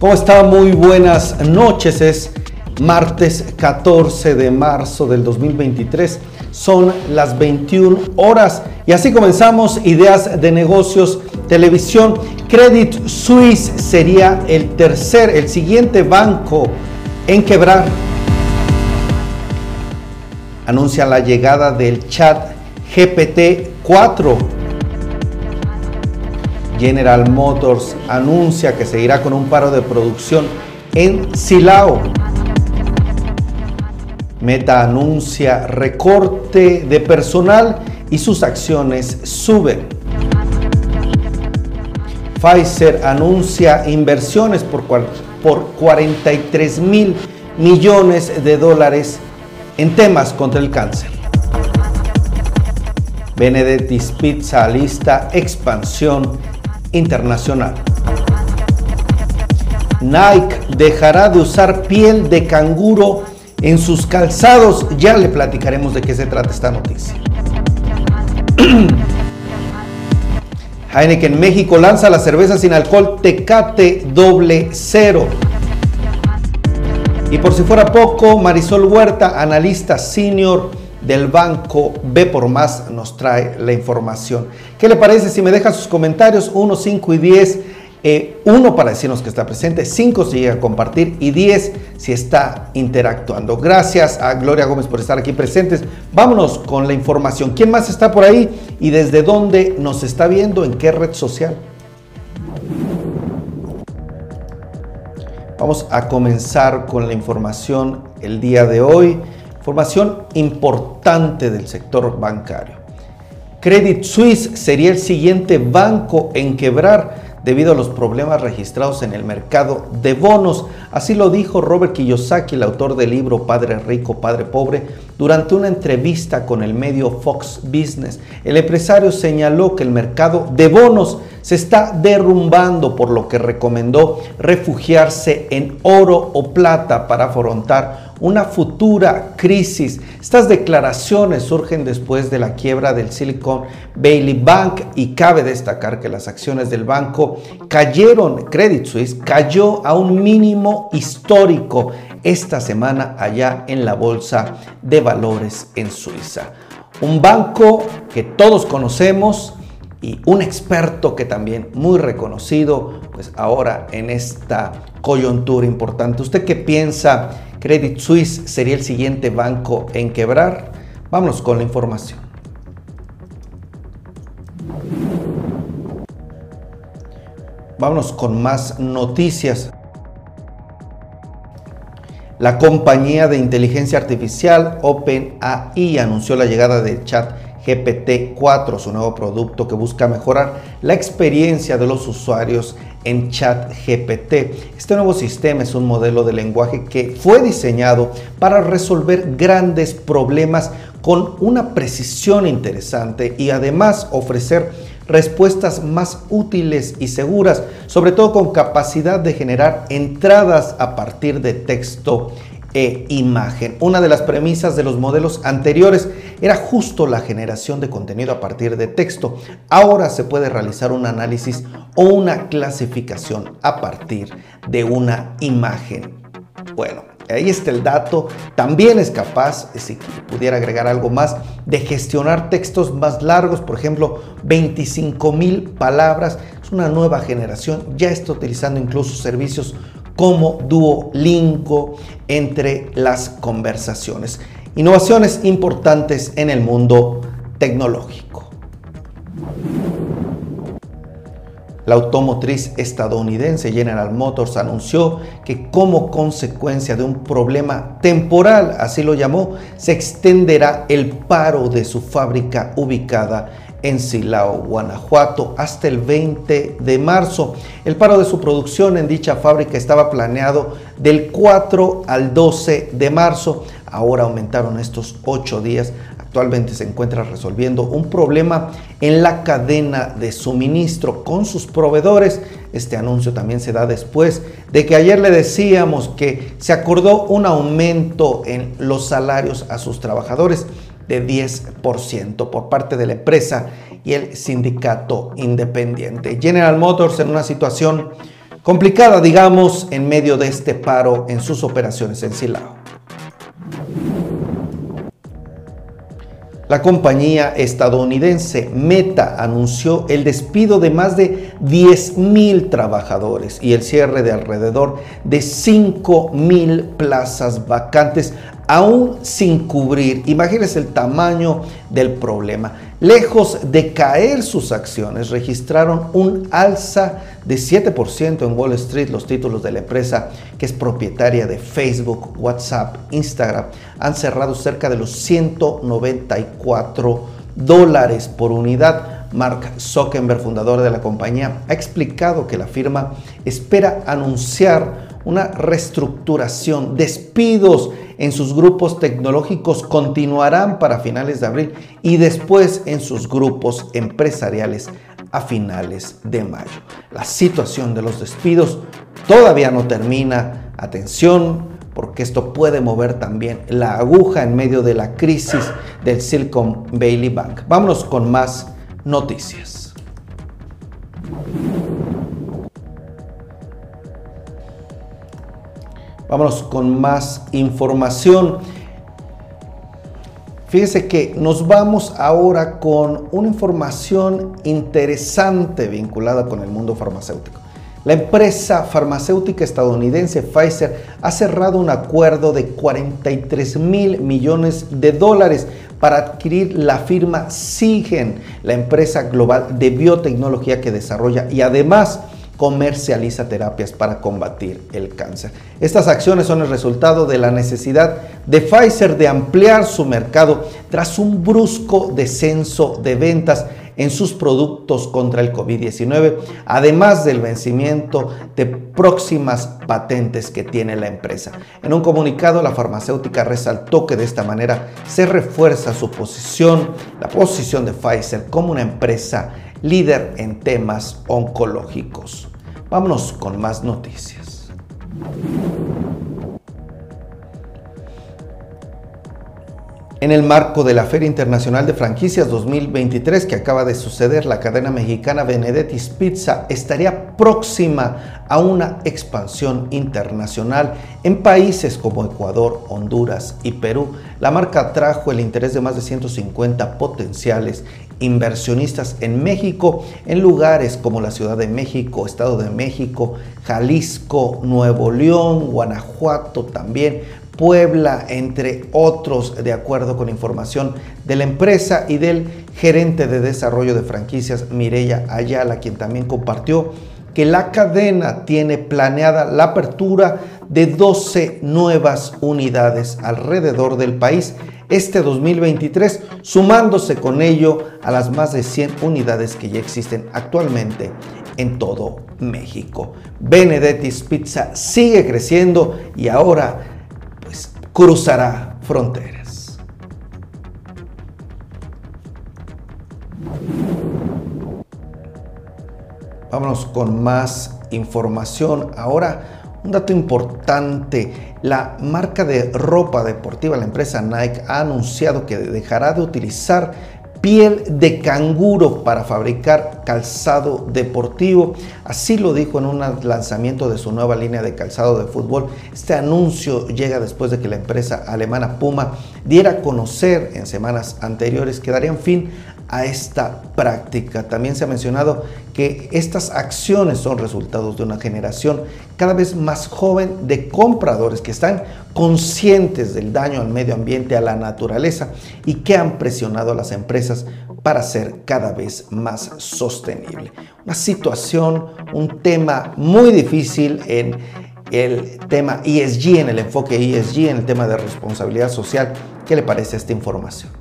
¿Cómo está? Muy buenas noches. Es martes 14 de marzo del 2023. Son las 21 horas y así comenzamos Ideas de Negocios Televisión. Credit Suisse sería el tercer, el siguiente banco en quebrar. Anuncia la llegada del chat GPT 4 General Motors anuncia que seguirá con un paro de producción en Silao. Meta anuncia recorte de personal y sus acciones suben. Pfizer anuncia inversiones por, por 43 mil millones de dólares en temas contra el cáncer. Benedetti's Pizza lista expansión internacional. Nike dejará de usar piel de canguro en sus calzados. Ya le platicaremos de qué se trata esta noticia. Heineken México lanza la cerveza sin alcohol Tecate doble cero. Y por si fuera poco, Marisol Huerta, analista senior del banco B por más nos trae la información. ¿Qué le parece si me deja sus comentarios 1, 5 y 10? 1 eh, para decirnos que está presente, 5 si llega a compartir y 10 si está interactuando. Gracias a Gloria Gómez por estar aquí presentes. Vámonos con la información. ¿Quién más está por ahí y desde dónde nos está viendo? ¿En qué red social? Vamos a comenzar con la información el día de hoy. Información importante del sector bancario. Credit Suisse sería el siguiente banco en quebrar debido a los problemas registrados en el mercado de bonos. Así lo dijo Robert Kiyosaki, el autor del libro Padre Rico, Padre Pobre, durante una entrevista con el medio Fox Business. El empresario señaló que el mercado de bonos se está derrumbando, por lo que recomendó refugiarse en oro o plata para afrontar una futura crisis. Estas declaraciones surgen después de la quiebra del Silicon Valley Bank y cabe destacar que las acciones del banco cayeron, Credit Suisse cayó a un mínimo histórico esta semana allá en la Bolsa de Valores en Suiza. Un banco que todos conocemos, y un experto que también muy reconocido, pues ahora en esta coyuntura importante. ¿Usted qué piensa? Credit Suisse sería el siguiente banco en quebrar. Vámonos con la información. Vámonos con más noticias. La compañía de inteligencia artificial OpenAI anunció la llegada de chat GPT-4, su nuevo producto que busca mejorar la experiencia de los usuarios en ChatGPT. Este nuevo sistema es un modelo de lenguaje que fue diseñado para resolver grandes problemas con una precisión interesante y además ofrecer respuestas más útiles y seguras, sobre todo con capacidad de generar entradas a partir de texto e imagen. Una de las premisas de los modelos anteriores era justo la generación de contenido a partir de texto. Ahora se puede realizar un análisis o una clasificación a partir de una imagen. Bueno, ahí está el dato. También es capaz, si pudiera agregar algo más, de gestionar textos más largos, por ejemplo, 25 mil palabras. Es una nueva generación, ya está utilizando incluso servicios como Duolingo entre las conversaciones. Innovaciones importantes en el mundo tecnológico. La automotriz estadounidense General Motors anunció que como consecuencia de un problema temporal, así lo llamó, se extenderá el paro de su fábrica ubicada en Silao, Guanajuato, hasta el 20 de marzo. El paro de su producción en dicha fábrica estaba planeado del 4 al 12 de marzo. Ahora aumentaron estos 8 días. Actualmente se encuentra resolviendo un problema en la cadena de suministro con sus proveedores. Este anuncio también se da después de que ayer le decíamos que se acordó un aumento en los salarios a sus trabajadores de 10% por parte de la empresa y el sindicato independiente. General Motors en una situación complicada, digamos, en medio de este paro en sus operaciones en Silao. La compañía estadounidense Meta anunció el despido de más de 10.000 trabajadores y el cierre de alrededor de 5.000 plazas vacantes aún sin cubrir. Imagínense el tamaño del problema. Lejos de caer sus acciones, registraron un alza de 7% en Wall Street los títulos de la empresa que es propietaria de Facebook, WhatsApp, Instagram. Han cerrado cerca de los 194 dólares por unidad. Mark Zuckerberg, fundador de la compañía, ha explicado que la firma espera anunciar una reestructuración, despidos en sus grupos tecnológicos continuarán para finales de abril y después en sus grupos empresariales a finales de mayo. La situación de los despidos todavía no termina. Atención, porque esto puede mover también la aguja en medio de la crisis del Silicon Valley Bank. Vámonos con más noticias. Vámonos con más información. Fíjese que nos vamos ahora con una información interesante vinculada con el mundo farmacéutico. La empresa farmacéutica estadounidense Pfizer ha cerrado un acuerdo de 43 mil millones de dólares para adquirir la firma Sigen, la empresa global de biotecnología que desarrolla y además comercializa terapias para combatir el cáncer. Estas acciones son el resultado de la necesidad de Pfizer de ampliar su mercado tras un brusco descenso de ventas en sus productos contra el COVID-19, además del vencimiento de próximas patentes que tiene la empresa. En un comunicado, la farmacéutica resaltó que de esta manera se refuerza su posición, la posición de Pfizer como una empresa líder en temas oncológicos. Vámonos con más noticias. En el marco de la Feria Internacional de Franquicias 2023 que acaba de suceder, la cadena mexicana Benedetti's Pizza estaría próxima a una expansión internacional en países como Ecuador, Honduras y Perú. La marca atrajo el interés de más de 150 potenciales inversionistas en México, en lugares como la Ciudad de México, Estado de México, Jalisco, Nuevo León, Guanajuato también, Puebla, entre otros, de acuerdo con información de la empresa y del gerente de desarrollo de franquicias, Mireya Ayala, quien también compartió que la cadena tiene planeada la apertura de 12 nuevas unidades alrededor del país este 2023, sumándose con ello a las más de 100 unidades que ya existen actualmente en todo México. Benedetti's Pizza sigue creciendo y ahora cruzará fronteras. Vámonos con más información. Ahora un dato importante, la marca de ropa deportiva, la empresa Nike, ha anunciado que dejará de utilizar piel de canguro para fabricar calzado deportivo. Así lo dijo en un lanzamiento de su nueva línea de calzado de fútbol. Este anuncio llega después de que la empresa alemana Puma diera a conocer en semanas anteriores que darían fin a esta práctica. También se ha mencionado que estas acciones son resultados de una generación cada vez más joven de compradores que están conscientes del daño al medio ambiente, a la naturaleza y que han presionado a las empresas para ser cada vez más sostenible. Una situación, un tema muy difícil en el tema ESG, en el enfoque ESG, en el tema de responsabilidad social. ¿Qué le parece esta información?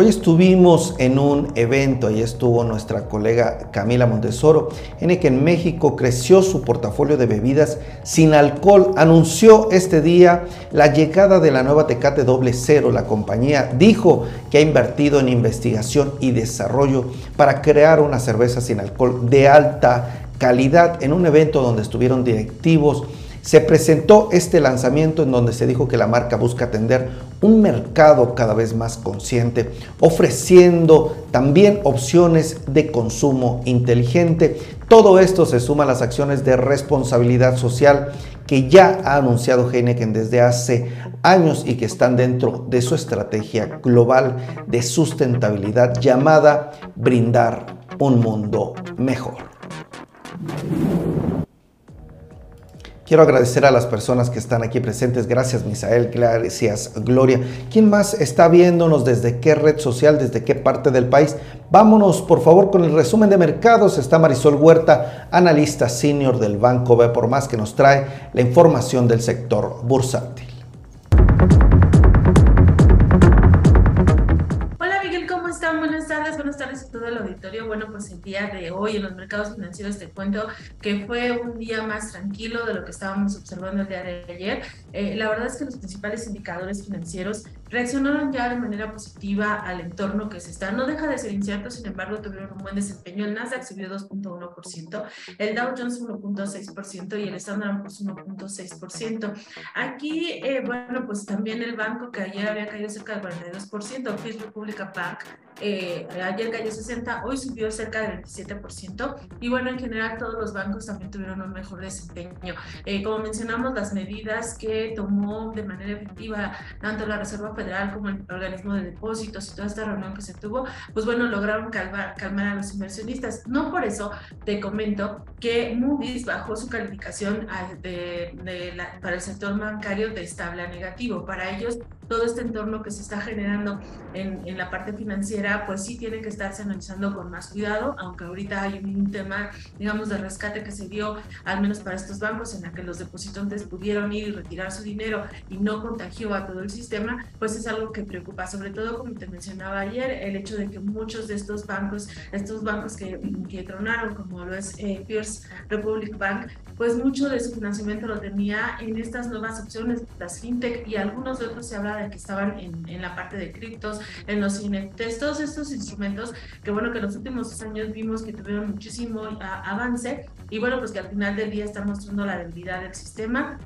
Hoy estuvimos en un evento, ahí estuvo nuestra colega Camila Montesoro, en el que en México creció su portafolio de bebidas sin alcohol. Anunció este día la llegada de la nueva Tecate Doble Cero. La compañía dijo que ha invertido en investigación y desarrollo para crear una cerveza sin alcohol de alta calidad en un evento donde estuvieron directivos se presentó este lanzamiento en donde se dijo que la marca busca atender un mercado cada vez más consciente, ofreciendo también opciones de consumo inteligente. Todo esto se suma a las acciones de responsabilidad social que ya ha anunciado Heineken desde hace años y que están dentro de su estrategia global de sustentabilidad llamada Brindar un mundo mejor. Quiero agradecer a las personas que están aquí presentes. Gracias, Misael. Gracias, Gloria. ¿Quién más está viéndonos? ¿Desde qué red social? ¿Desde qué parte del país? Vámonos, por favor, con el resumen de mercados. Está Marisol Huerta, analista senior del Banco B por más, que nos trae la información del sector bursátil. El auditorio. Bueno, pues el día de hoy en los mercados financieros te cuento que fue un día más tranquilo de lo que estábamos observando el día de ayer. Eh, la verdad es que los principales indicadores financieros reaccionaron ya de manera positiva al entorno que se está. No deja de ser incierto, sin embargo, tuvieron un buen desempeño. El Nasdaq subió 2.1%, el Dow Jones 1.6% y el Standard Poor's 1.6%. Aquí, eh, bueno, pues también el banco que ayer había caído cerca del 42%, First Republic Bank, eh, ayer cayó 60, hoy subió cerca del 27%. Y bueno, en general todos los bancos también tuvieron un mejor desempeño. Eh, como mencionamos, las medidas que tomó de manera efectiva tanto la Reserva Federal como el organismo de depósitos y toda esta reunión que se tuvo, pues bueno, lograron calmar, calmar a los inversionistas. No por eso te comento que Moody's bajó su calificación de, para el sector bancario de estable a negativo. Para ellos, todo este entorno que se está generando en, en la parte financiera, pues sí tiene que estarse analizando con más cuidado, aunque ahorita hay un tema, digamos, de rescate que se dio, al menos para estos bancos, en la que los depositantes pudieron ir y retirar su dinero y no contagió a todo el sistema, pues es algo que preocupa, sobre todo, como te mencionaba ayer, el hecho de que muchos de estos bancos, estos bancos que, que tronaron, como lo es eh, Republic Bank, pues mucho de su financiamiento lo tenía en estas nuevas opciones, las fintech y algunos de otros se habla de que estaban en, en la parte de criptos, en los NFTs, todos estos instrumentos que bueno que en los últimos años vimos que tuvieron muchísimo avance y bueno pues que al final del día están mostrando la debilidad del sistema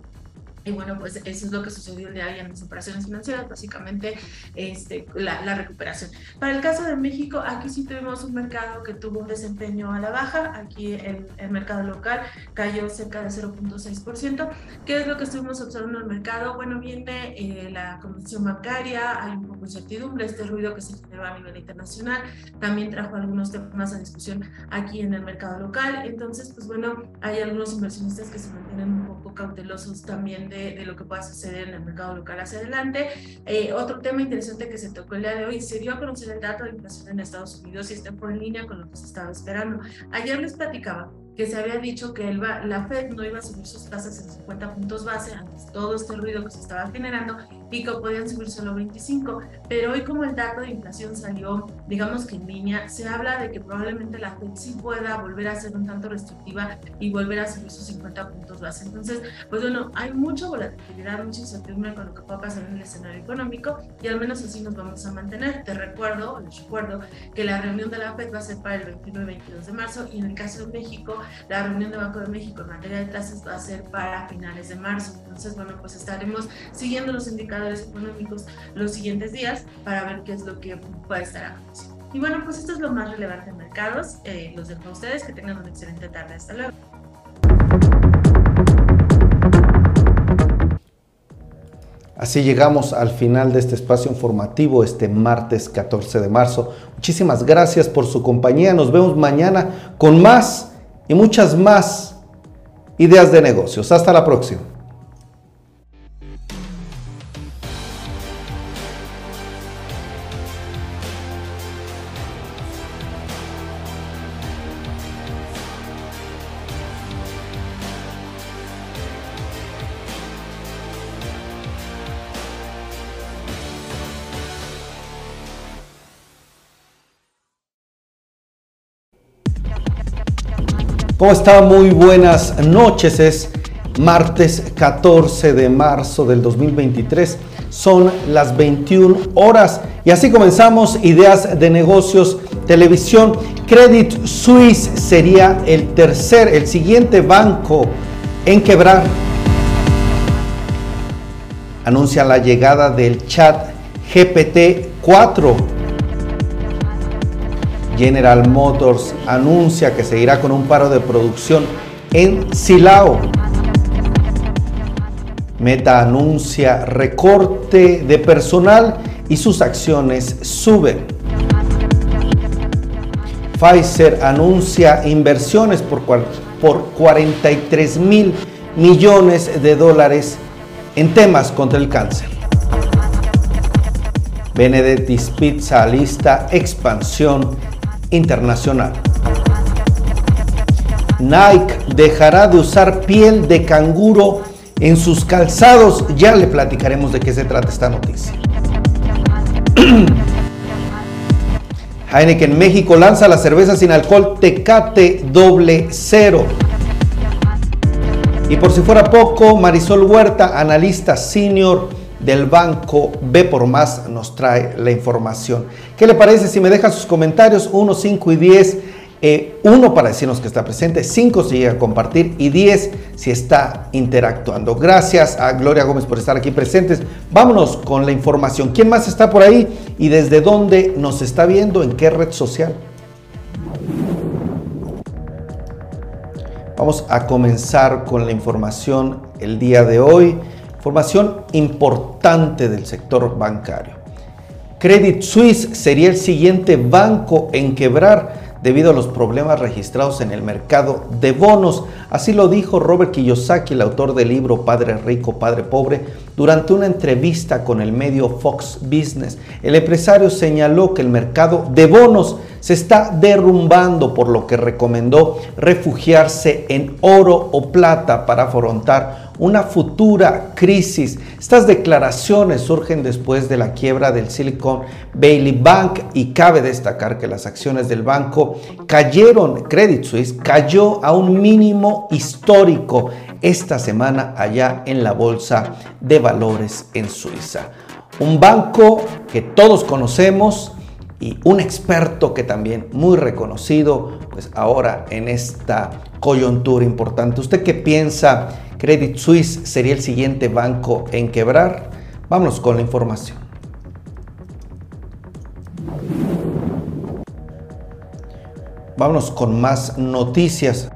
y bueno, pues eso es lo que sucedió el día de hoy en las operaciones financieras, básicamente este, la, recuperación. Para el caso de México, aquí sí tuvimos un mercado que tuvo un desempeño a la baja, aquí el, el mercado local cayó cerca de 0.6%. ¿Qué es lo que estuvimos observando en el mercado? Bueno, viene eh, la comisión bancaria, hay un poco de incertidumbre, este ruido que se generó a nivel internacional, también trajo algunos temas a discusión aquí en el mercado local, entonces, pues bueno, hay algunos inversionistas que se mantienen un poco cautelosos también de, lo que pueda suceder en el mercado local hacia adelante. Eh, otro tema interesante que se tocó el día de hoy, se dio a conocer el dato de inflación en Estados Unidos y está por línea con lo que se estaba esperando. Ayer les platicaba que se había dicho que el, la Fed no iba a subir sus tasas en 50 puntos base ante todo este ruido que se estaba generando que podían subir solo 25. Pero hoy como el dato de inflación salió, digamos que en línea, se habla de que probablemente la Fed sí pueda volver a ser un tanto restrictiva y volver a subir sus 50 puntos base. Entonces, pues bueno, hay mucha volatilidad, mucha incertidumbre con lo que pueda pasar en el escenario económico y al menos así nos vamos a mantener. Te recuerdo, les recuerdo que la reunión de la Fed va a ser para el 21 y 22 de marzo y en el caso de México, la reunión de Banco de México en materia de tasas va a ser para finales de marzo. Entonces, bueno, pues estaremos siguiendo los económicos los siguientes días para ver qué es lo que puede estar aconteciendo. Y bueno, pues esto es lo más relevante en mercados. Eh, los dejo a ustedes, que tengan una excelente tarde. Hasta luego. Así llegamos al final de este espacio informativo este martes 14 de marzo. Muchísimas gracias por su compañía. Nos vemos mañana con más y muchas más ideas de negocios. Hasta la próxima. ¿Cómo está? Muy buenas noches. Es martes 14 de marzo del 2023. Son las 21 horas y así comenzamos Ideas de Negocios Televisión. Credit Suisse sería el tercer, el siguiente banco en quebrar anuncia la llegada del chat GPT-4. General Motors anuncia que seguirá con un paro de producción en Silao. Meta anuncia recorte de personal y sus acciones suben. Pfizer anuncia inversiones por, por 43 mil millones de dólares en temas contra el cáncer. Benedetti's Pizza lista expansión internacional. Nike dejará de usar piel de canguro en sus calzados. Ya le platicaremos de qué se trata esta noticia. Heineken México lanza la cerveza sin alcohol Tecate doble cero. Y por si fuera poco, Marisol Huerta, analista senior del banco B por Más, nos trae la información. ¿Qué le parece si me deja sus comentarios 1, 5 y 10? Eh, uno para decirnos que está presente, cinco si llega a compartir y 10 si está interactuando. Gracias a Gloria Gómez por estar aquí presentes. Vámonos con la información. ¿Quién más está por ahí y desde dónde nos está viendo? ¿En qué red social? Vamos a comenzar con la información el día de hoy. Información importante del sector bancario. Credit Suisse sería el siguiente banco en quebrar debido a los problemas registrados en el mercado de bonos. Así lo dijo Robert Kiyosaki, el autor del libro Padre Rico, Padre Pobre, durante una entrevista con el medio Fox Business. El empresario señaló que el mercado de bonos se está derrumbando, por lo que recomendó refugiarse en oro o plata para afrontar una futura crisis. Estas declaraciones surgen después de la quiebra del Silicon Valley Bank y cabe destacar que las acciones del banco cayeron, Credit Suisse cayó a un mínimo histórico esta semana allá en la Bolsa de Valores en Suiza. Un banco que todos conocemos, y un experto que también muy reconocido, pues ahora en esta coyuntura importante. ¿Usted qué piensa? Credit Suisse sería el siguiente banco en quebrar. Vámonos con la información. Vámonos con más noticias.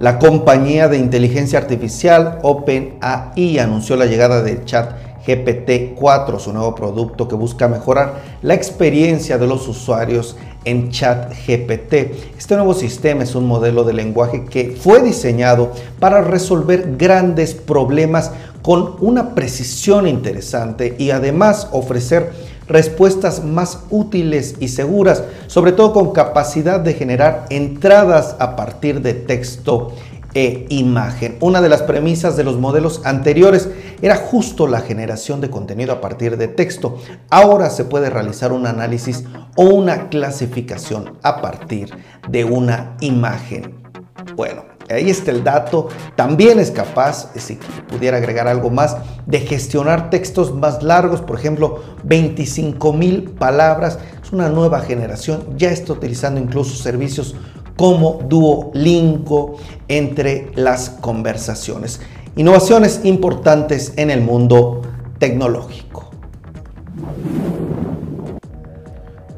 La compañía de inteligencia artificial OpenAI anunció la llegada del chat GPT-4, su nuevo producto que busca mejorar la experiencia de los usuarios en ChatGPT. Este nuevo sistema es un modelo de lenguaje que fue diseñado para resolver grandes problemas con una precisión interesante y además ofrecer respuestas más útiles y seguras, sobre todo con capacidad de generar entradas a partir de texto e imagen. Una de las premisas de los modelos anteriores era justo la generación de contenido a partir de texto. Ahora se puede realizar un análisis o una clasificación a partir de una imagen. Bueno, ahí está el dato. También es capaz, si pudiera agregar algo más, de gestionar textos más largos, por ejemplo, 25 mil palabras. Es una nueva generación, ya está utilizando incluso servicios como Duolingo entre las conversaciones. Innovaciones importantes en el mundo tecnológico.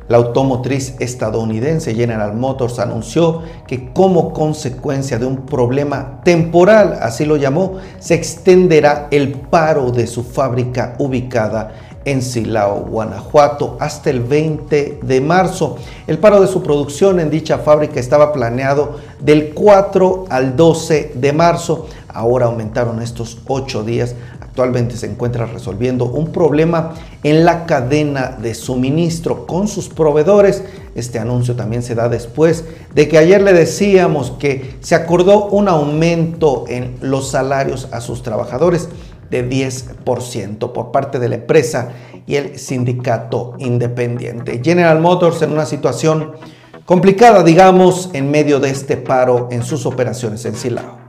La automotriz estadounidense General Motors anunció que como consecuencia de un problema temporal, así lo llamó, se extenderá el paro de su fábrica ubicada en Silao, Guanajuato, hasta el 20 de marzo. El paro de su producción en dicha fábrica estaba planeado del 4 al 12 de marzo. Ahora aumentaron estos ocho días. Actualmente se encuentra resolviendo un problema en la cadena de suministro con sus proveedores. Este anuncio también se da después de que ayer le decíamos que se acordó un aumento en los salarios a sus trabajadores de 10% por parte de la empresa y el sindicato independiente. General Motors en una situación complicada, digamos, en medio de este paro en sus operaciones en Silao.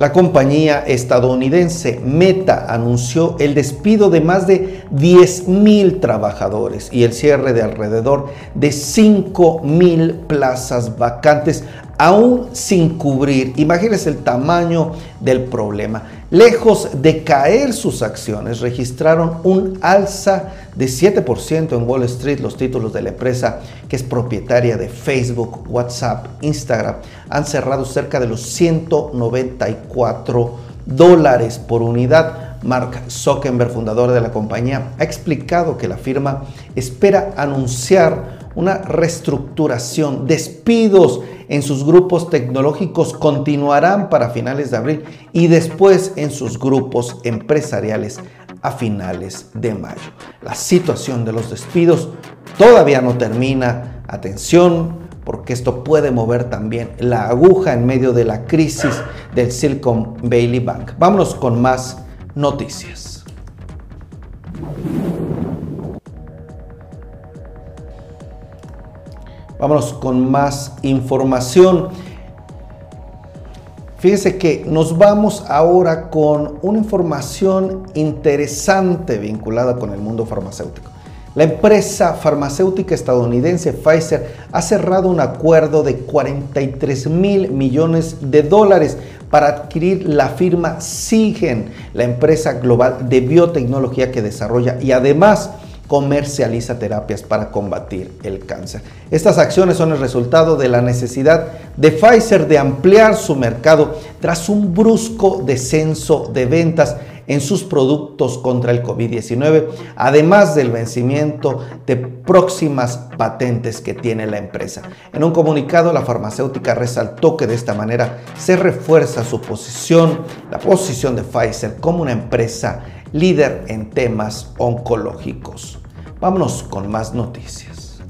La compañía estadounidense Meta anunció el despido de más de 10.000 trabajadores y el cierre de alrededor de 5.000 plazas vacantes aún sin cubrir. Imagínense el tamaño del problema. Lejos de caer sus acciones, registraron un alza de 7% en Wall Street. Los títulos de la empresa, que es propietaria de Facebook, WhatsApp, Instagram, han cerrado cerca de los 194 dólares por unidad. Mark Zuckerberg, fundador de la compañía, ha explicado que la firma espera anunciar una reestructuración, despidos en sus grupos tecnológicos continuarán para finales de abril y después en sus grupos empresariales a finales de mayo. La situación de los despidos todavía no termina. Atención, porque esto puede mover también la aguja en medio de la crisis del Silicon Valley Bank. Vámonos con más noticias. Vámonos con más información. Fíjense que nos vamos ahora con una información interesante vinculada con el mundo farmacéutico. La empresa farmacéutica estadounidense Pfizer ha cerrado un acuerdo de 43 mil millones de dólares para adquirir la firma Sigen, la empresa global de biotecnología que desarrolla y además comercializa terapias para combatir el cáncer. Estas acciones son el resultado de la necesidad de Pfizer de ampliar su mercado tras un brusco descenso de ventas en sus productos contra el COVID-19, además del vencimiento de próximas patentes que tiene la empresa. En un comunicado, la farmacéutica resaltó que de esta manera se refuerza su posición, la posición de Pfizer como una empresa líder en temas oncológicos. Vámonos con más noticias.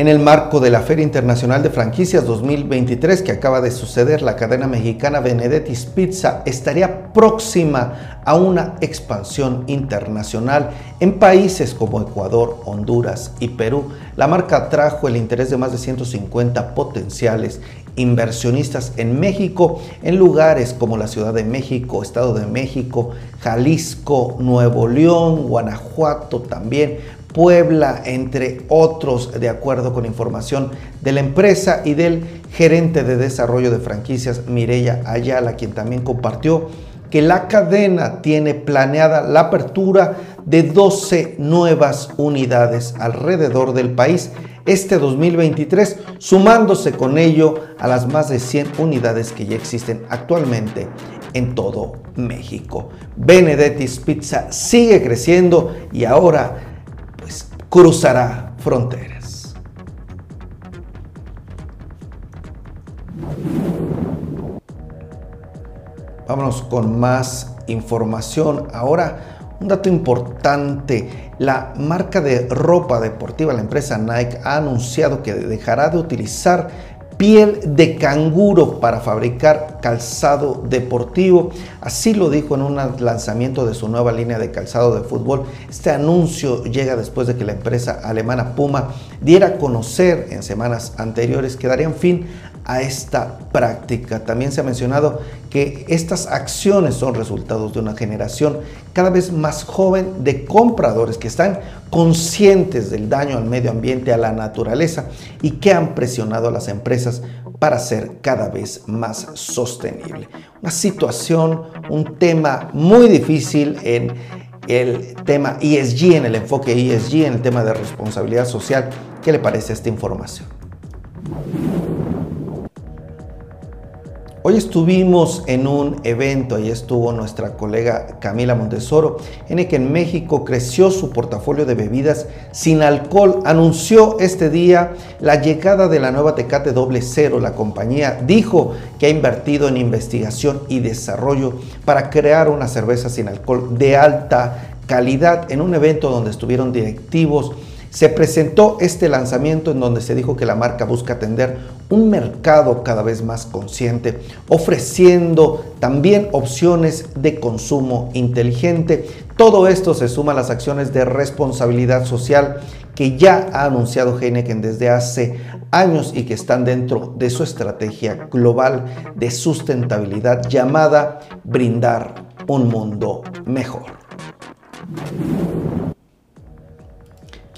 En el marco de la Feria Internacional de Franquicias 2023 que acaba de suceder, la cadena mexicana Benedetti's Pizza estaría próxima a una expansión internacional en países como Ecuador, Honduras y Perú. La marca atrajo el interés de más de 150 potenciales inversionistas en México, en lugares como la Ciudad de México, Estado de México, Jalisco, Nuevo León, Guanajuato también, Puebla, entre otros, de acuerdo con información de la empresa y del gerente de desarrollo de franquicias, Mireya Ayala, quien también compartió que la cadena tiene planeada la apertura de 12 nuevas unidades alrededor del país este 2023, sumándose con ello a las más de 100 unidades que ya existen actualmente en todo México. Benedetti's Pizza sigue creciendo y ahora pues cruzará fronteras. Vámonos con más información. Ahora un dato importante, la marca de ropa deportiva, la empresa Nike, ha anunciado que dejará de utilizar piel de canguro para fabricar calzado deportivo. Así lo dijo en un lanzamiento de su nueva línea de calzado de fútbol. Este anuncio llega después de que la empresa alemana Puma diera a conocer en semanas anteriores que darían fin a esta práctica. También se ha mencionado que estas acciones son resultados de una generación cada vez más joven de compradores que están conscientes del daño al medio ambiente, a la naturaleza y que han presionado a las empresas para ser cada vez más sostenible. Una situación, un tema muy difícil en el tema ESG, en el enfoque ESG, en el tema de responsabilidad social. ¿Qué le parece esta información? Hoy estuvimos en un evento, ahí estuvo nuestra colega Camila Montesoro, en el que en México creció su portafolio de bebidas sin alcohol. Anunció este día la llegada de la nueva Tecate Doble Cero. La compañía dijo que ha invertido en investigación y desarrollo para crear una cerveza sin alcohol de alta calidad en un evento donde estuvieron directivos se presentó este lanzamiento en donde se dijo que la marca busca atender un mercado cada vez más consciente, ofreciendo también opciones de consumo inteligente. Todo esto se suma a las acciones de responsabilidad social que ya ha anunciado Heineken desde hace años y que están dentro de su estrategia global de sustentabilidad llamada Brindar un mundo mejor.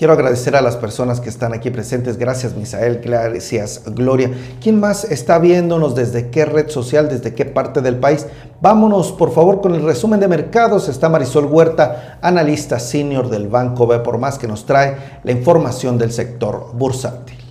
Quiero agradecer a las personas que están aquí presentes. Gracias, Misael. Gracias, Gloria. ¿Quién más está viéndonos? ¿Desde qué red social? ¿Desde qué parte del país? Vámonos, por favor, con el resumen de mercados. Está Marisol Huerta, analista senior del Banco B por más, que nos trae la información del sector bursátil.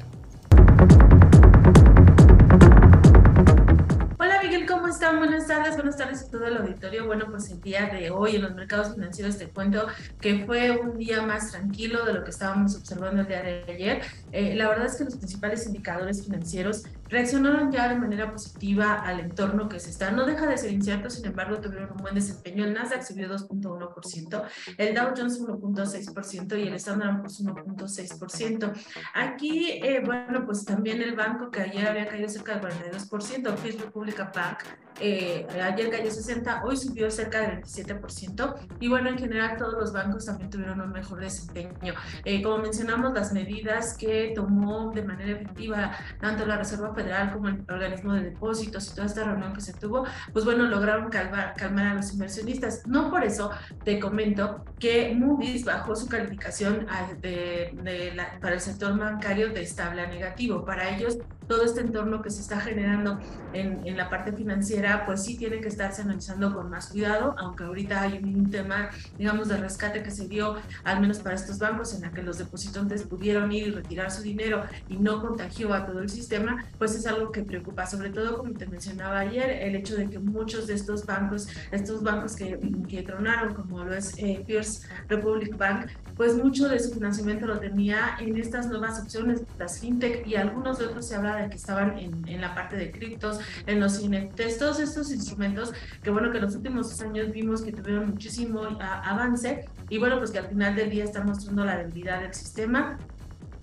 Bueno, pues el día de hoy en los mercados financieros te cuento que fue un día más tranquilo de lo que estábamos observando el día de ayer. Eh, la verdad es que los principales indicadores financieros reaccionaron ya de manera positiva al entorno que se está. No deja de ser incierto, sin embargo, tuvieron un buen desempeño. El Nasdaq subió 2.1%, el Dow Jones 1.6% y el Standard Poor's 1.6%. Aquí, eh, bueno, pues también el banco que ayer había caído cerca del 42%, First Republic Bank, eh, ayer cayó 60, hoy subió cerca del 27%. Y bueno, en general todos los bancos también tuvieron un mejor desempeño. Eh, como mencionamos, las medidas que tomó de manera efectiva tanto la Reserva Federal como el organismo de depósitos y toda esta reunión que se tuvo, pues bueno, lograron calmar, calmar a los inversionistas. No por eso te comento que Moody's bajó su calificación de, de la, para el sector bancario de estable a negativo. Para ellos, todo este entorno que se está generando en, en la parte financiera, pues sí tiene que estarse analizando con más cuidado, aunque ahorita hay un tema, digamos, de rescate que se dio, al menos para estos bancos, en la que los depositantes pudieron ir y retirar su dinero y no contagió a todo el sistema, pues es algo que preocupa, sobre todo, como te mencionaba ayer, el hecho de que muchos de estos bancos, estos bancos que, que tronaron, como lo es eh, Republic Bank, pues mucho de su financiamiento lo tenía en estas nuevas opciones, las fintech y algunos de otros se habla de que estaban en, en la parte de criptos, en los NFTs, todos estos instrumentos que bueno que en los últimos años vimos que tuvieron muchísimo avance. Y bueno pues que al final del día están mostrando la debilidad del sistema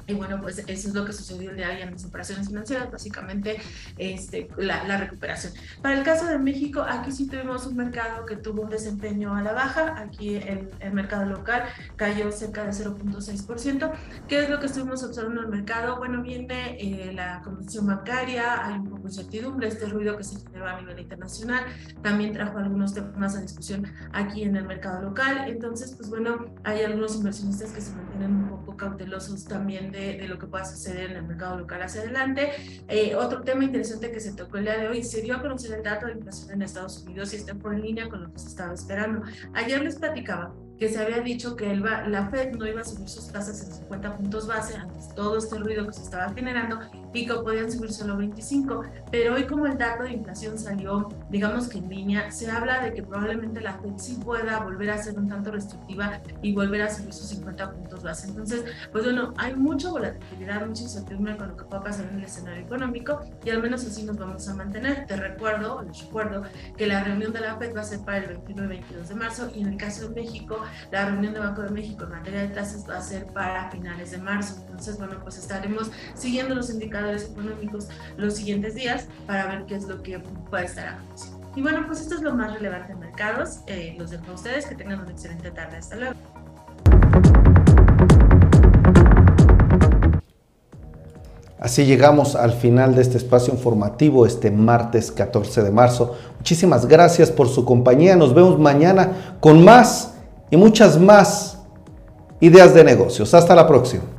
y bueno, pues eso es lo que sucedió el día de hoy en las operaciones financieras, básicamente este, la, la, recuperación. Para el caso de México, aquí sí tuvimos un mercado que tuvo un desempeño a la baja, aquí el, el mercado local cayó cerca de 0.6%. ¿Qué es lo que estuvimos observando en el mercado? Bueno, viene eh, la comisión bancaria, hay un poco de incertidumbre, este ruido que se generó a nivel internacional, también trajo algunos temas a discusión aquí en el mercado local, entonces, pues bueno, hay algunos inversionistas que se mantienen un poco cautelosos también de de, lo que pueda suceder en el mercado local hacia adelante. Eh, otro tema interesante que se tocó el día de hoy, se dio a conocer el dato de inflación en Estados Unidos y está por línea con lo que se estaba esperando. Ayer les platicaba que se había dicho que el, la Fed no iba a subir sus tasas en 50 puntos base antes todo este ruido que se estaba generando que podían subir solo 25. Pero hoy como el dato de inflación salió, digamos que en línea, se habla de que probablemente la Fed sí pueda volver a ser un tanto restrictiva y volver a subir sus 50 puntos base. Entonces, pues bueno, hay mucha volatilidad, mucha incertidumbre con lo que pueda pasar en el escenario económico y al menos así nos vamos a mantener. Te recuerdo, les recuerdo que la reunión de la Fed va a ser para el 21 y 22 de marzo y en el caso de México la reunión de Banco de México en materia de tasas va a ser para finales de marzo. Entonces, bueno, pues estaremos siguiendo los indicadores económicos los siguientes días para ver qué es lo que puede estar aconteciendo. Y bueno, pues esto es lo más relevante en mercados. Eh, los dejo a ustedes, que tengan una excelente tarde. Hasta luego. Así llegamos al final de este espacio informativo este martes 14 de marzo. Muchísimas gracias por su compañía. Nos vemos mañana con más y muchas más ideas de negocios. Hasta la próxima.